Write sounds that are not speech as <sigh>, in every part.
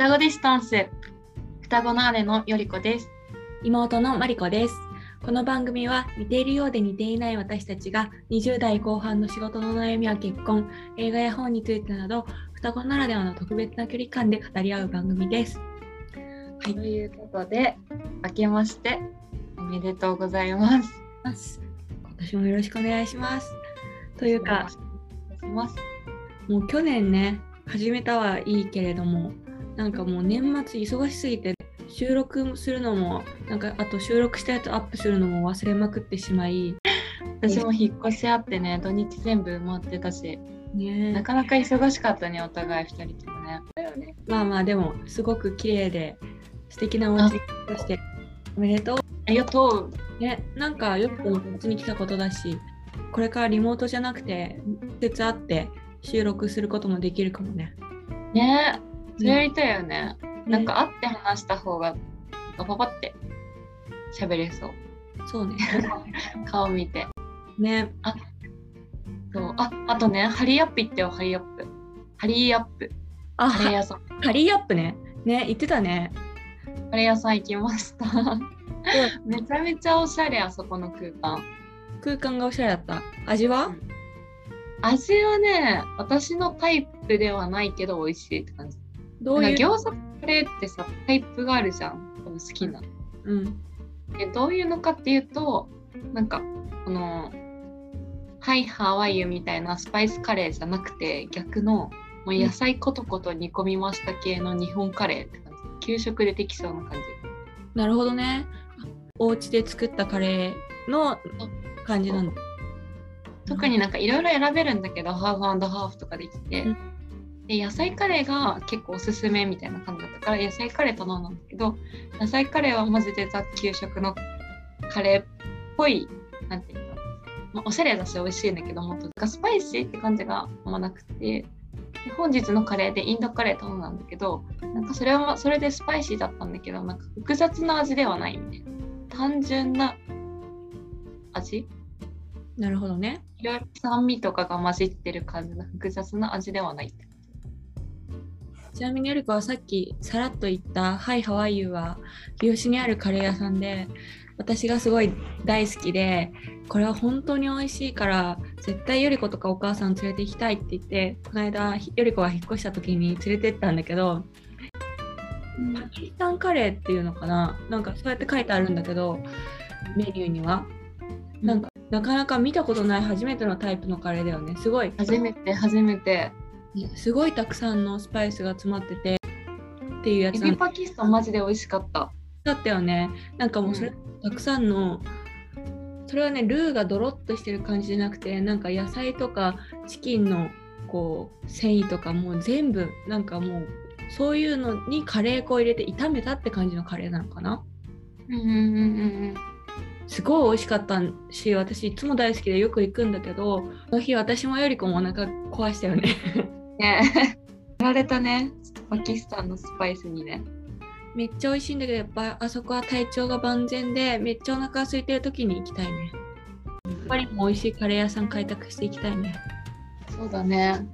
双子ディスタンス双子の姉のよりこです妹のマリコです。この番組は似ているようで似ていない私たちが20代後半の仕事の悩みや結婚、映画や本についてなど双子ならではの特別な距離感で語り合う番組です。はいということで明けましておめでとうございます今年もよろしくお願いします。というか、もう去年ね、始めたはいいけれども、なんかもう年末忙しすぎて、収録するのも、なんかあと収録したやつアップするのも忘れまくってしまい、私も引っ越しあってね土日全部埋まってたしねなかなか忙しかったねお互い二人ともね。ねまあまあでもすごく綺麗で素敵なお家としておめでとありがとうう。ねなんかよくこっちに来たことだしこれからリモートじゃなくて直接会って収録することもできるかもね。ねそれやりたいよね、なんねか会って話した方がパパパって喋れそう。そうね。<laughs> 顔見て。ね。そう。ああとねハリーアップ行ってよハリーアップ。ハリーアップ。あカレー屋さん。ハリーアップね。ね言ってたね。カレー屋さん行きました。めちゃめちゃおしゃれあそこの空間。空間がおしゃれだった。味は、味はね私のタイプではないけど美味しいって感じどういう餃子カレーってさタイプがあるじゃん。好きな。うん。でどういうのかっていうとなんかこのはいハワイユみたいなスパイスカレーじゃなくて逆のもう野菜コトコト煮込みました系の日本カレーって感じ。給食でできそうな感じ。なるほどね。お家で作ったカレーの感じなんだ。特になんかいろいろ選べるんだけどハーフハーフとかできて、うんで野菜カレーが結構おすすめみたいな感じだったから野菜カレー頼んだんだけど野菜カレーはマジでザ給食のカレーっぽいなんていうの、まあ、おしゃれだし美味しいんだけどもっとスパイシーって感じがあんまなくてで本日のカレーでインドカレー頼んだんだけどなんかそれはまそれでスパイシーだったんだけどなんか複雑な味ではないみたいな。単純な味？なるほどね。いろいろ酸味とかが混じってる感じの複雑な味ではない。ちなみによりこはさっきさらっと言った「ハイハワイユー」は日吉にあるカレー屋さんで私がすごい大好きでこれは本当に美味しいから絶対よりことかお母さん連れて行きたいって言ってこの間よりこが引っ越した時に連れてったんだけどパキスタンカレーっていうのかな？なんかそうやって書いてあるんだけどメニューには。なんかなかなか見たことない初めてのタイプのカレーだよね。すごい。初めて初めて。すごいたくさんのスパイスが詰まっててっていうやエつなんビパキスタンマジで美味しかった。だったよね。なんかもうそれ、うたくさんのそれはねルーがドロッとしてる感じじゃなくてなんか野菜とかチキンのこう繊維とかもう全部なんかもうそういうのにカレー粉を入れて炒めたって感じのカレーなのかな。うんうんうんうんすごい美味しかったし私いつも大好きでよく行くんだけどその日私もよりこもお腹壊したよね。うん。ね <laughs> やられたね。パキスタンのスパイスにね。めっちゃ美味しいんだけどやっぱあそこは体調が万全でめっちゃお腹空いてる時に行きたいねやっぱりも美味しいカレー屋さん開拓していきたいねそうだね。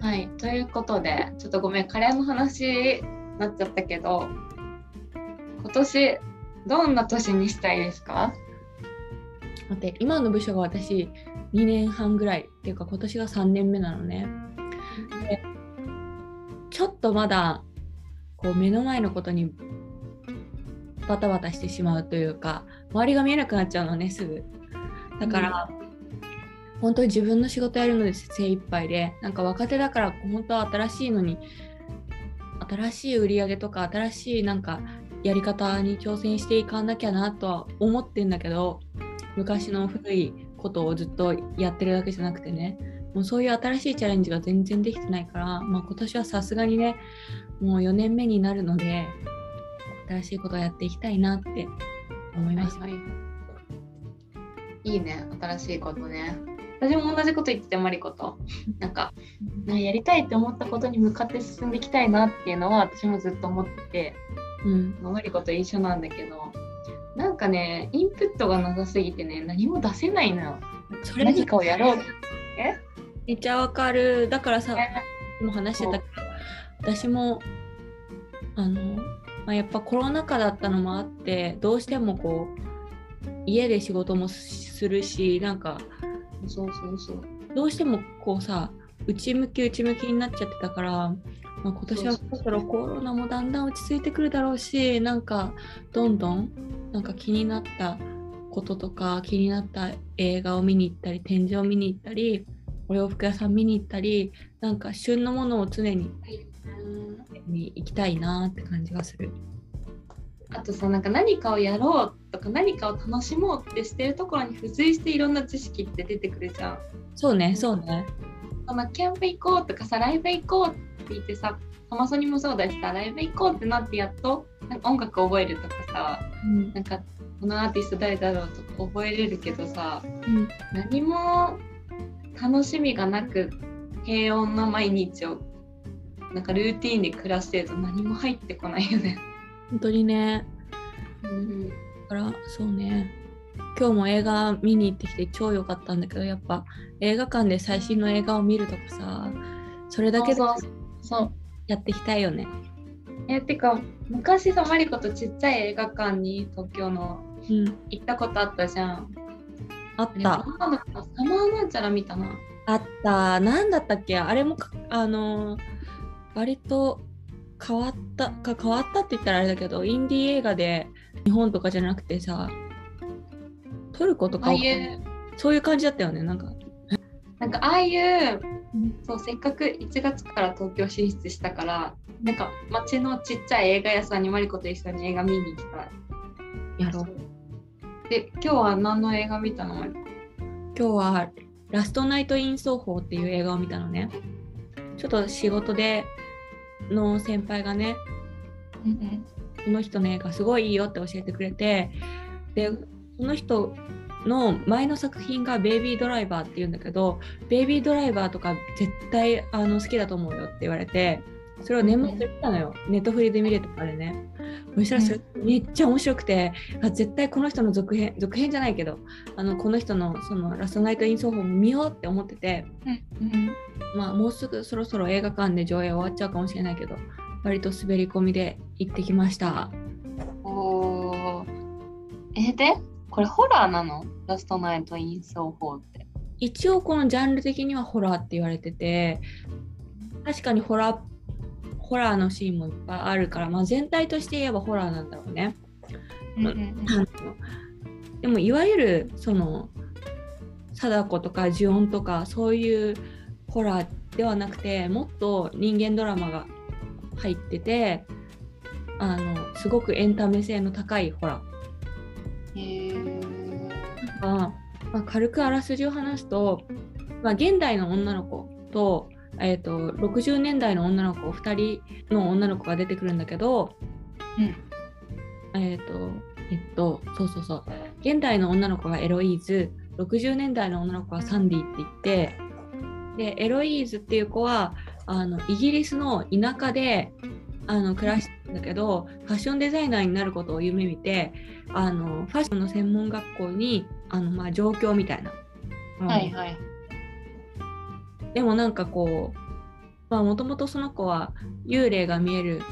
はい。ということで、ちょっとごめん、カレーの話になっちゃったけど、今年、どんな年にしたいですか？待って今の部署が私2年半ぐらいっていうか今年が3年目なのねでちょっとまだこう目の前のことにバタバタしてしまうというか周りが見えなくなっちゃうのねすぐ。だから、本当に自分の仕事やるので精一杯でなんか若手だから本当は新しいのに新しい売り上げとか新しいなんかやり方に挑戦していかなきゃなとは思ってんだけど昔の古いことをずっとやってるだけじゃなくてねもうそういう新しいチャレンジが全然できてないから、まあ、今年はさすがにねもう4年目になるので新しいことをやっていきたいなって思いました。はいいいね、新しいことね。私も同じこと言ってて、マリコと。<laughs> なんか、やりたいって思ったことに向かって進んでいきたいなっていうのは私もずっと思ってて、うん、マリコと一緒なんだけど、なんかね、インプットがなさすぎてね、何も出せないのよ。それ何かをやろう。えめっちゃわかる。だからさも話してたけど、私もあの、まあ、やっぱコロナ禍だったのもあってどうしてもこう家で仕事もするしなんかそうそうそう。どうしてもこうさ内向き内向きになっちゃってたから、まあ、今年はそろそろコロナもだんだん落ち着いてくるだろうしなんかどんどんなんか気になったこととか気になった映画を見に行ったり展示を見に行ったりお洋服屋さん見に行ったりなんか旬のものを常にに行きたいなって感じがする。あとさなんか何かをやろうとか何かを楽しもうってしてるところに付随していろんな知識って出てくるじゃん。そうねそうね。そのキャンプ行こうとかさライブ行こうって言ってさサマソニもそうだしさライブ行こうってなってやっとなんか音楽覚えるとかさ、うん、なんかこのアーティスト誰だろうとか覚えれるけどさ、うん、何も楽しみがなく平穏な毎日をなんかルーティンで暮らしてると何も入ってこないよね。本当にね。うん、だからそうね。今日も映画見に行ってきて超良かったんだけどやっぱ映画館で最新の映画を見るとかさそれだけでそうやっていきたいよね。えてか昔さマリコとちっちゃい映画館に東京の行ったことあったじゃん。あった。サマーなんちゃら見たな。あった。なんだったっけ？あれもあの割と変わったか変わったって言ったらあれだけどインディー映画で日本とかじゃなくてさトルコとかそういう感じだったよねなんか。なんかああいう、そうせっかく1月から東京進出したからなんか街のちっちゃい映画屋さんにマリコと一緒に映画見に行きたい。やろう。で今日は何の映画見たの？今日は「ラストナイト・イン・奏法」っていう映画を見たのね。ちょっと仕事での先輩がね、うん、この人の映画すごいいいよって教えてくれてでその人の前の作品が「ベイビードライバー」っていうんだけど「ベイビードライバー」とか絶対あの好きだと思うよって言われてそれを年末で見たのよ、ネットフリで見れたからね。そしたらそれめっちゃ面白くて、あ絶対この人の続編続編じゃないけどあのこの人のそのラストナイト・イン・ソーホーも見ようって思ってて、うんうん、まあもうすぐそろそろ映画館で上映終わっちゃうかもしれないけど割と滑り込みで行ってきました。おえでこれホラーなの？ラストナイト・イン・ソーホーって。一応このジャンル的にはホラーって言われてて確かにホラーホラーのシーンもいっぱいあるから、まあ、全体として言えばホラーなんだろうね。うんうん、でもいわゆるその貞子とか呪音とかそういうホラーではなくてもっと人間ドラマが入っててあのすごくエンタメ性の高いホラー。へまあ、軽くあらすじを話すと、まあ、現代の女の子とえーと、60年代の女の子2人の女の子が出てくるんだけど、うん、えっ、ー、とえっとそうそうそう。現代の女の子がエロイーズ。60年代の女の子はサンディって言ってでエロイーズっていう子はあのイギリスの田舎であの暮らしてるんだけどファッションデザイナーになることを夢見てあのファッションの専門学校にあの、まあ、上京みたいな。はいはいでもなんかこうまあもともとその子は幽霊が見える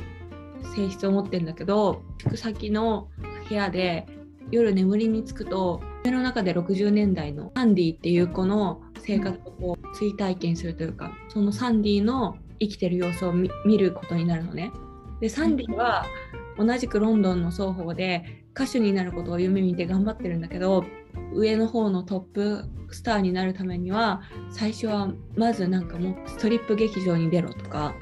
性質を持ってるんだけど宿先の部屋で夜眠りにつくと夢の中で60年代のサンディっていう子の生活をこう追体験するというかそのサンディの生きてる様子を見ることになるのね。でサンディは同じくロンドンの双方で歌手になることを夢見て頑張ってるんだけど上の方のトップスターになるためには最初はまずなんかもうストリップ劇場に出ろとか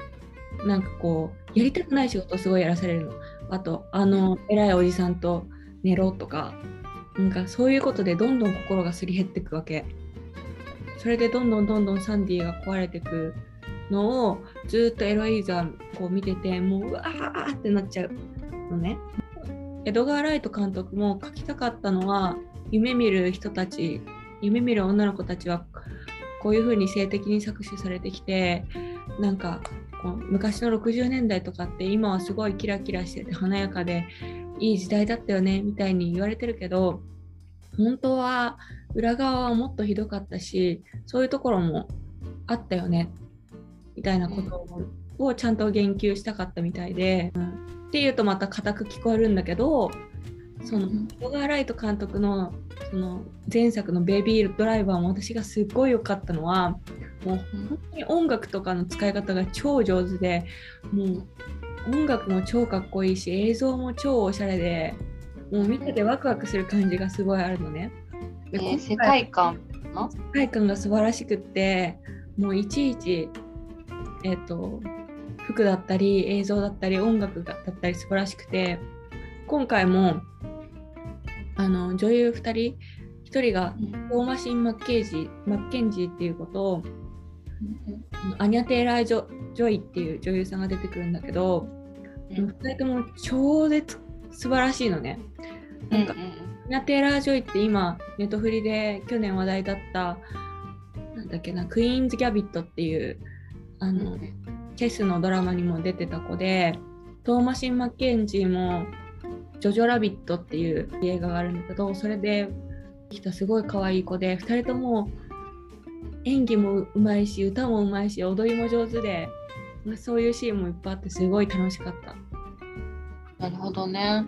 なんかこうやりたくない仕事すごいやらされるの。あとあの偉いおじさんと寝ろとかなんかそういうことでどんどん心がすり減っていくわけ。それでどんどんどんどんサンディが壊れていくのをずっとエロイーザーこう見ててもううわーってなっちゃうのね。エドガー・ライト監督も書きたかったのは夢見る人たち夢見る女の子たちはこういうふうに性的に搾取されてきてなんかこう昔の60年代とかって今はすごいキラキラしてて華やかでいい時代だったよねみたいに言われてるけど本当は裏側はもっとひどかったしそういうところもあったよねみたいなことをちゃんと言及したかったみたいで、うん、っていうとまた固く聞こえるんだけどその小川ライト監督のその前作の「ベビードライバー」も私がすっごい良かったのはもう本当に音楽とかの使い方が超上手でもう音楽も超かっこいいし映像も超おしゃれでもう見ててワクワクする感じがすごいあるのね。えー、世界観の？世界観が素晴らしくってもういちいちえっ、ー、と服だったり映像だったり音楽だったり素晴らしくて今回もあの女優2人1人がトーマシン・マッケージマッケンジーっていうことを、うん、アニャ・テイラージョ・ジョイっていう女優さんが出てくるんだけど、うん、2人とも超絶素晴らしいのね。なんか、うんうん、アニャ・テイラー・ジョイって今ネットフリで去年話題だったなんだっけなクイーンズ・ギャンビットっていうあの、うん、チェスのドラマにも出てた子でトーマシン・マッケンジーもジョジョラビットっていう映画があるんだけどそれで来たすごい可愛い子で2人とも演技もうまいし歌もうまいし踊りも上手でそういうシーンもいっぱいあってすごい楽しかった。なるほどね。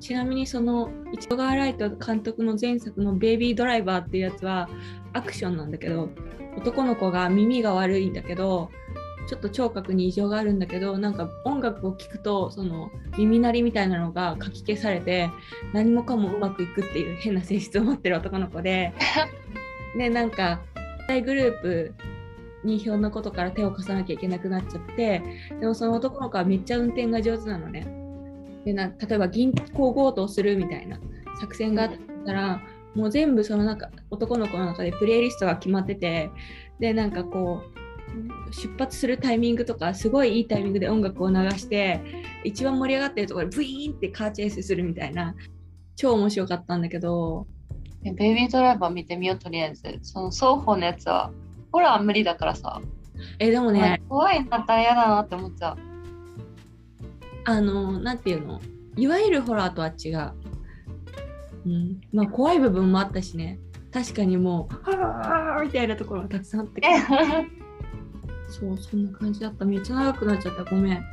ちなみにその市川ライト監督の前作の「ベイビードライバー」っていうやつはアクションなんだけど男の子が耳が悪いんだけどちょっと聴覚に異常があるんだけどなんか音楽を聴くとその耳鳴りみたいなのがかき消されて何もかもうまくいくっていう変な性質を持ってる男の子で <laughs> でなんか大グループにひょんなことから手を貸さなきゃいけなくなっちゃってでもその男の子はめっちゃ運転が上手なのね。でな例えば銀行強盗するみたいな作戦があったら、もう全部その中男の子の中でプレイリストが決まっててでなんかこう出発するタイミングとかすごいいいタイミングで音楽を流して一番盛り上がってるところでブイーンってカーチェイスするみたいな超面白かったんだけどベイビードライバー見てみようとりあえず。その双方のやつはホラー無理だからさ。えでもね怖いんだったら嫌だなって思っちゃう。あのなんていうの？いわゆるホラーとは違う、うん、まあ怖い部分もあったしね。確かにもう「はあ」みたいなところがたくさんあって <laughs> そうそんな感じだった。めっちゃ長くなっちゃった。ごめん。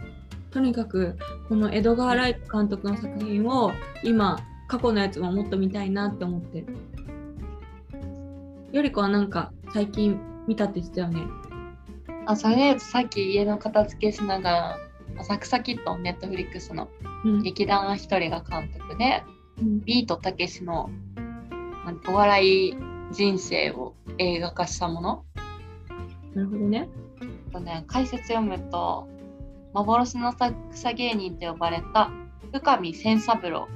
とにかくこのエドガー・ライト監督の作品を今過去のやつももっと見たいなって思って。るよりこはなんか最近見たって言ってたよね。あそれでさっき家の片付けしながら浅草キッドネットフリックスの劇団ひとりが監督で、うん、ビートたけしのお笑い人生を映画化したもの。なるほどねとね解説読むと幻の草芸人と呼ばれた深見千三郎、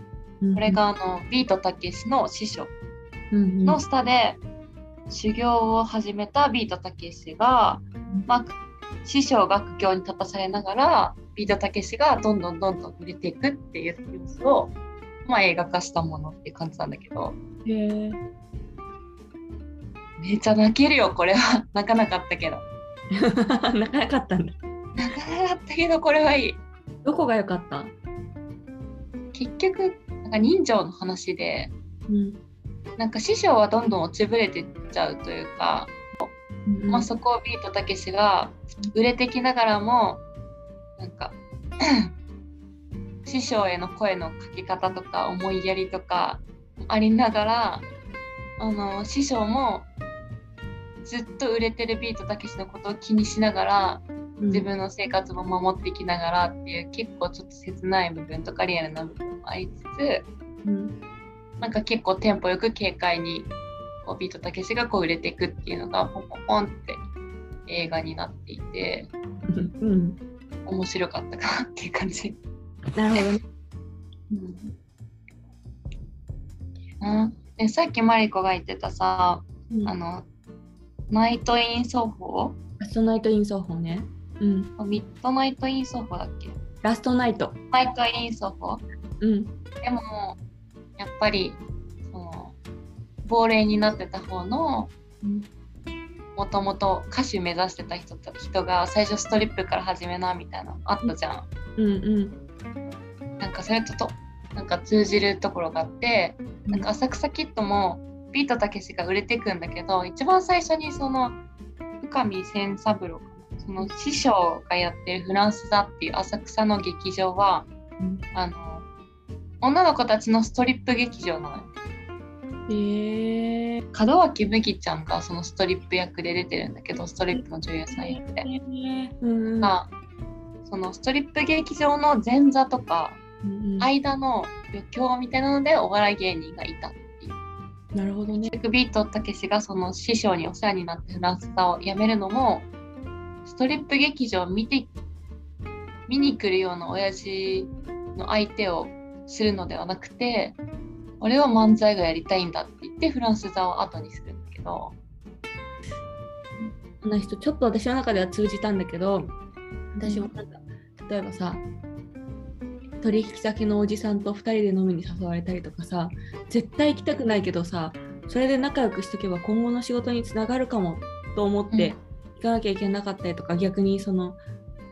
うん、これがあのビートたけしの師匠。の下で修行を始めたビートたけしが、まあ、師匠が苦境に立たされながらビートたけしがどんどんどんどん売れていくっていう様子を、まあ、映画化したものっていう感じなんだけど。へめっちゃ泣けるよこれは。<laughs> 泣かなかったけど。泣かなかったんだ。泣かなかったけどこれはいい。どこが良かった？結局なんか人情の話で、うん、なんか師匠はどんどん落ちぶれてっちゃうというか、うん、まあ、そこをビートたけしが売れてきながらもなんか <clears throat> 師匠への声のかけ方とか思いやりとかありながらあの師匠もずっと売れてるビートたけしのことを気にしながら自分の生活も守っていきながらっていう結構ちょっと切ない部分とかリアルな部分もありつつ、うん、なんか結構テンポよく軽快にこうビートたけしがこう売れていくっていうのがポンポンポンって映画になっていて、うん、面白かったかなっていう感じ。なるほどね。うん、でさっきマリコが言ってたさ、うん、あのナイト・イン・ソーホーラストナイト・イン・ソーホーね。うん。ミッドナイト・イン・ソーホーだっけ？ラストナイト。ナイト・イン・ソーホーうん。でも、やっぱり、その、亡霊になってた方の、もともと歌手目指してた人人が最初ストリップから始めなみたいなあったじゃん。うんうん。なんかそれととなんか通じるところがあって、なんか浅草キッドもビートたけしが売れていくんだけど一番最初にその深見千三郎その師匠がやってるフランス座っていう浅草の劇場はうんあの女の子たちのストリップ劇場なのよ。へえ門脇麦ちゃんがそのストリップ役で出てるんだけどストリップの女優さん役で。うんがそのストリップ劇場の前座とかうん間の余興みたいなのでお笑い芸人がいた。なるほどね。ビートたけしがその師匠にお世話になってフランス座を辞めるのもストリップ劇場を見て見に来るような親父の相手をするのではなくて俺は漫才がやりたいんだって言ってフランス座を後にするんだけどこの人ちょっと私の中では通じたんだけど私もなんか例えばさ取引先のおじさんと2人で飲みに誘われたりとかさ絶対行きたくないけどさそれで仲良くしとけば今後の仕事につながるかもと思って行かなきゃいけなかったりとか、逆にその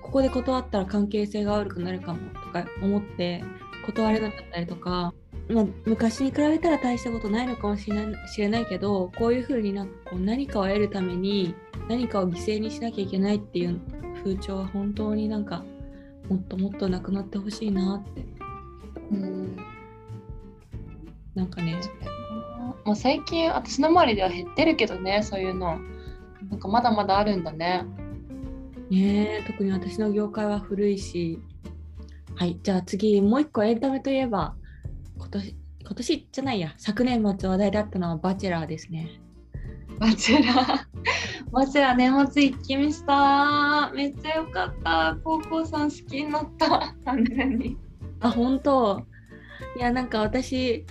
ここで断ったら関係性が悪くなるかもとか思って断れなかったりとか、まあ、昔に比べたら大したことないのかもしれないしれないけどこういうふうになんかこう何かを得るために何かを犠牲にしなきゃいけないっていう風潮は本当になんかもっともっとなくなってほしいなって。うん。なんかね。まあ、最近私の周りでは減ってるけどねそういうの。なんかまだまだあるんだね。ねえ特に私の業界は古いし。はいじゃあ次もう一個エンタメといえば今年今年じゃないや昨年末話題だったのはバチェラーですね。バチェラーバチェラー年末一気見しためっちゃ良かった高校さん好きになった完全にあ本当い。やなんか私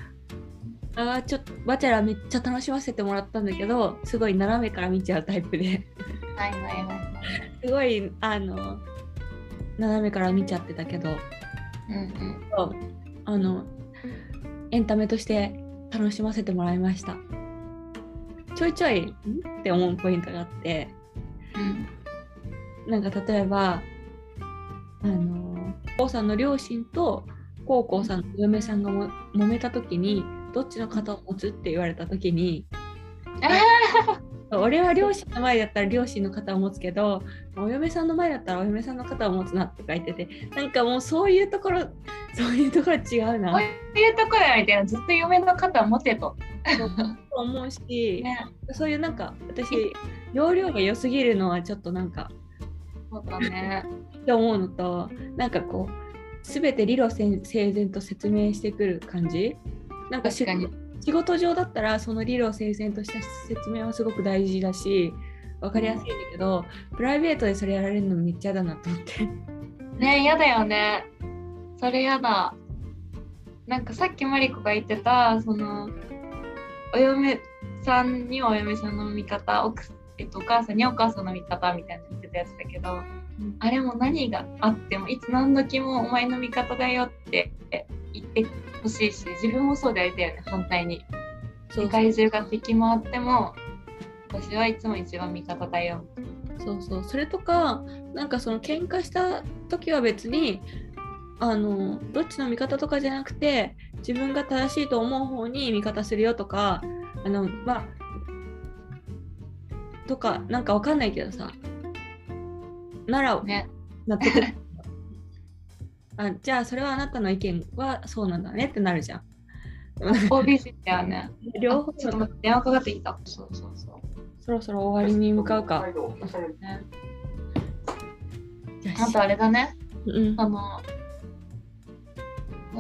あちょっとバチェラーめっちゃ楽しませてもらったんだけどすごい。斜めから見ちゃうタイプでない。ない。ない。ない。すごい。あの斜めから見ちゃってたけどうんうんそうあのエンタメとして楽しませてもらい。ましたちょいちょいん？って思うポイントがあって。うんなんか例えばあのこうさんの両親とこうこうさんの嫁さんがも揉めた時にどっちの肩を持つって言われた時に俺は両親の前だったら両親の肩を持つけどお嫁さんの前だったらお嫁さんの肩を持つなって書いててなんかもうそういうところそういうところ違うな。こういうところやみたいなずっと嫁の肩を持てと、と思うし、<laughs> ね、そういうなんか私容量が良すぎるのはちょっとなんかそうだね。って思うのとなんかこう全て理路整然と説明してくる感じ？なんか仕事上だったらその理路整然とした説明はすごく大事だし分かりやすいんだけど、プライベートでそれやられるのめっちゃ嫌だなと思って。ねやだよね。それやだ。なんかさっきマリコが言ってたそのお嫁さんにはお嫁さんの味方奥えっと、お母さんにお母さんの味方みたいな言ってたやつだけど、あれも何があってもいつ何時もお前の味方だよって言ってほしいし自分もそうでありたいよね反対に。世界中が敵回っても私はいつも一番味方だよ。そうそう。それとかなんかその喧嘩した時は別にあのどっちの味方とかじゃなくて自分が正しいと思う方に味方するよとかあのまあとかなんかわかんないけどさならね。納得。<laughs> あじゃあそれはあなたの意見はそうなんだねってなるじゃん。OBC だよね。<laughs> 両方あちょっと待って電話かかってきた。そうそうそう。そろそろ終わりに向かうか。ねあとあれだね。うん。あの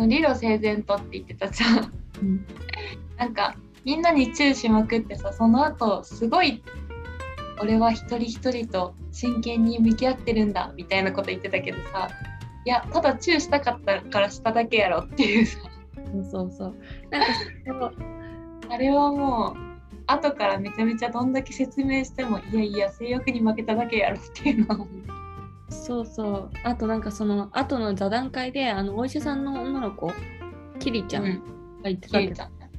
理路整然とって言ってたじゃん。うん。なんかみんなにチューしまくってさその後すごい俺は一人一人と真剣に向き合ってるんだみたいなこと言ってたけどさいやただチューしたかったからしただけやろっていう。さそうそうそう。なんかあれはもう後からめちゃめちゃどんだけ説明してもいやいや性欲に負けただけやろっていうのをそうそう。あとなんかその後の座談会であのお医者さんの女の子キリちゃんが言ってたけどキリちゃんね。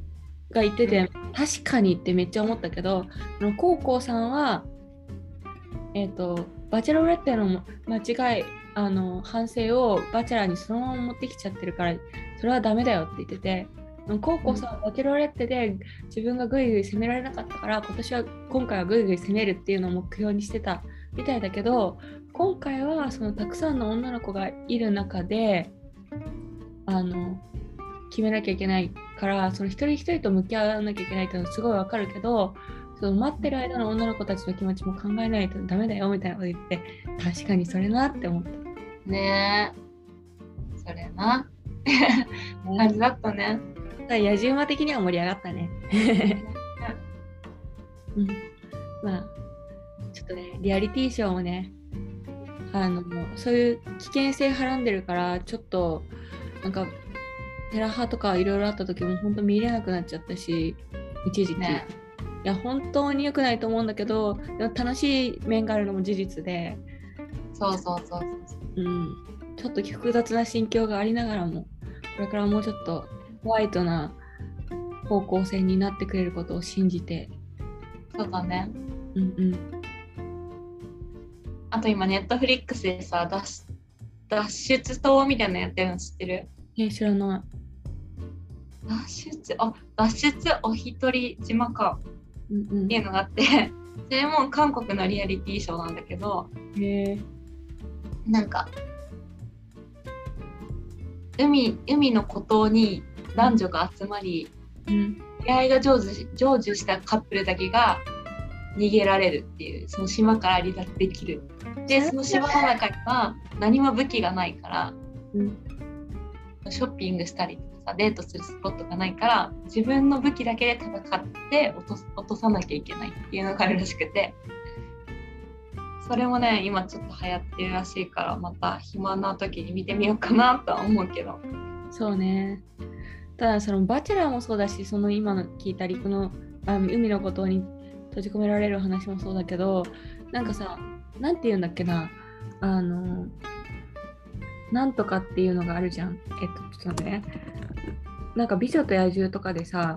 が言ってて、確かにってめっちゃ思ったけどあのコウコウさんはえっ、とバチェロレッテの間違いあの反省をバチェラーにそのまま持ってきちゃってるからそれはダメだよって言っててコウコウさんはバチェロレッテで自分がグイグイ攻められなかったから今年は今回はグイグイ攻めるっていうのを目標にしてたみたいだけど今回はそのたくさんの女の子がいる中であの決めなきゃいけないからその一人一人と向き合わなきゃいけないっていうのはすごいわかるけどその待ってる間の女の子たちの気持ちも考えないとダメだよみたいなこと言って確かにそれなって思った。ねえそれな <laughs> 感じだったね。野じ馬的には盛り上がったね。<laughs> うん、まあちょっとねリアリティショーもねあのそういう危険性はらんでるからちょっとなんかテラハとかいろいろあった時も本当見れなくなっちゃったし一時期、ね、いや本当に良くないと思うんだけどでも楽しい面があるのも事実で。そうそうそうそう。うん、ちょっと複雑な心境がありながらもこれからもうちょっとホワイトな方向性になってくれることを信じて。そうだね。うんうんあと今ネットフリックスでさ脱脱出島みたいなのやってるの知ってる？え知らない。脱出あ脱出お一人島か、うんうん、っていうのがあって。<laughs> それも韓国のリアリティショーなんだけど。へなんか海海の孤島に男女が集まり、うん、出会いが成就成就したカップルだけが逃げられるっていうその島から離脱できる。でその島の中には何も武器がないから、うん、ショッピングしたりとかさデートするスポットがないから自分の武器だけで戦って落と落とさなきゃいけないっていうのがあるらしくて。それもね今ちょっと流行ってるらしいからまた暇な時に見てみようかなとは思うけど。そうね。ただそのバチェラーもそうだしその今の聞いた陸のあ海のことに閉じ込められる話もそうだけどなんかさ何て言うんだっけなあのなんとかっていうのがあるじゃん。えっとちょっと待ってね。なんか美女と野獣とかでさ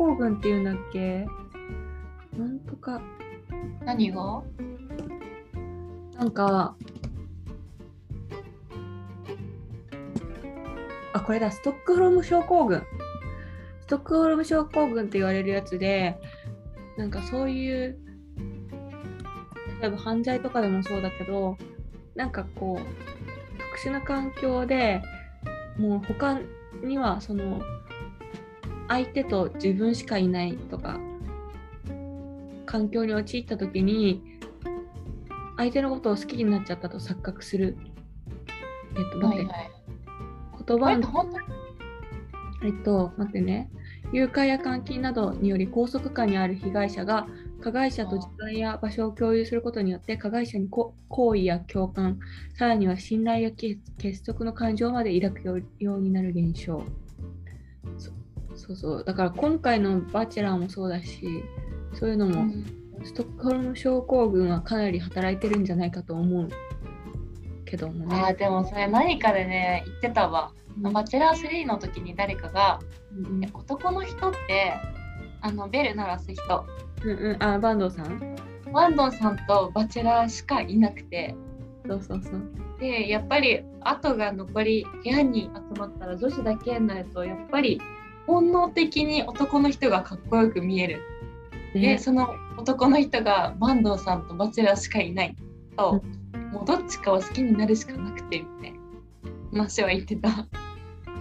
何症候群っていうんだっけなんとか何が？なんかあこれだ。ストックホルム症候群。ストックホルム症候群って言われるやつでなんかそういう例えば犯罪とかでもそうだけどなんかこう特殊な環境でもう他にはその相手と自分しかいないとか環境に陥った時に相手のことを好きになっちゃったと錯覚する。えっと、待って。はいはい、言葉の。えっと、待ってね。誘拐や監禁などにより拘束下にある被害者が加害者と時間や場所を共有することによって加害者に好意や共感さらには信頼や結束の感情まで抱くようになる現象そうそう。だから今回の「バチェラー」もそうだしそういうのも、うん、ストックホルム症候群はかなり働いてるんじゃないかと思うけどもね。あでもそれ何かでね言ってたわ、うん、バチェラー3の時に誰かが、うん、男の人ってあのベル鳴らす人、うんうん、あ坂東さん？坂東さんとバチェラーしかいなくて。そうそうそう。でやっぱり後が残り部屋に集まったら女子だけになるとやっぱり本能的に男の人がかっこよく見える。でその男の人が坂東さんとバチェラーしかいないと、うん、もうどっちかを好きになるしかなくてみたいな話は言ってた。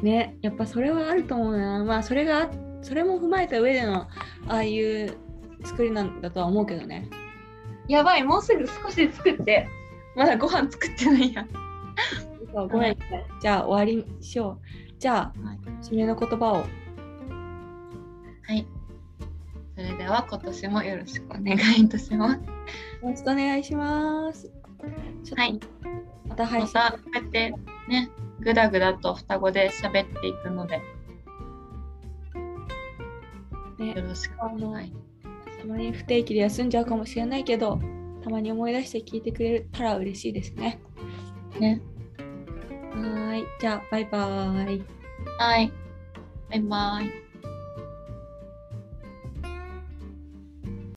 ねやっぱそれはあると思うな。まあそれがそれも踏まえた上でのああいう作りなんだとは思うけどね。やばいもうすぐ少し作ってまだご飯作ってないや。ごめん、じゃあ終わりにしよう。じゃあ、はい、締めの言葉を。はい。それでは今年もよろしくお願いいたします。よろしくお願いします。はい。また配信。またこうやってね、ぐだぐだと双子で喋っていくので、ね、よろしくお願い。たまに不定期で休んじゃうかもしれないけど、たまに思い出して聞いてくれたら嬉しいですね。ね。はい。じゃあ、バイバーイ。はい。バイバイ。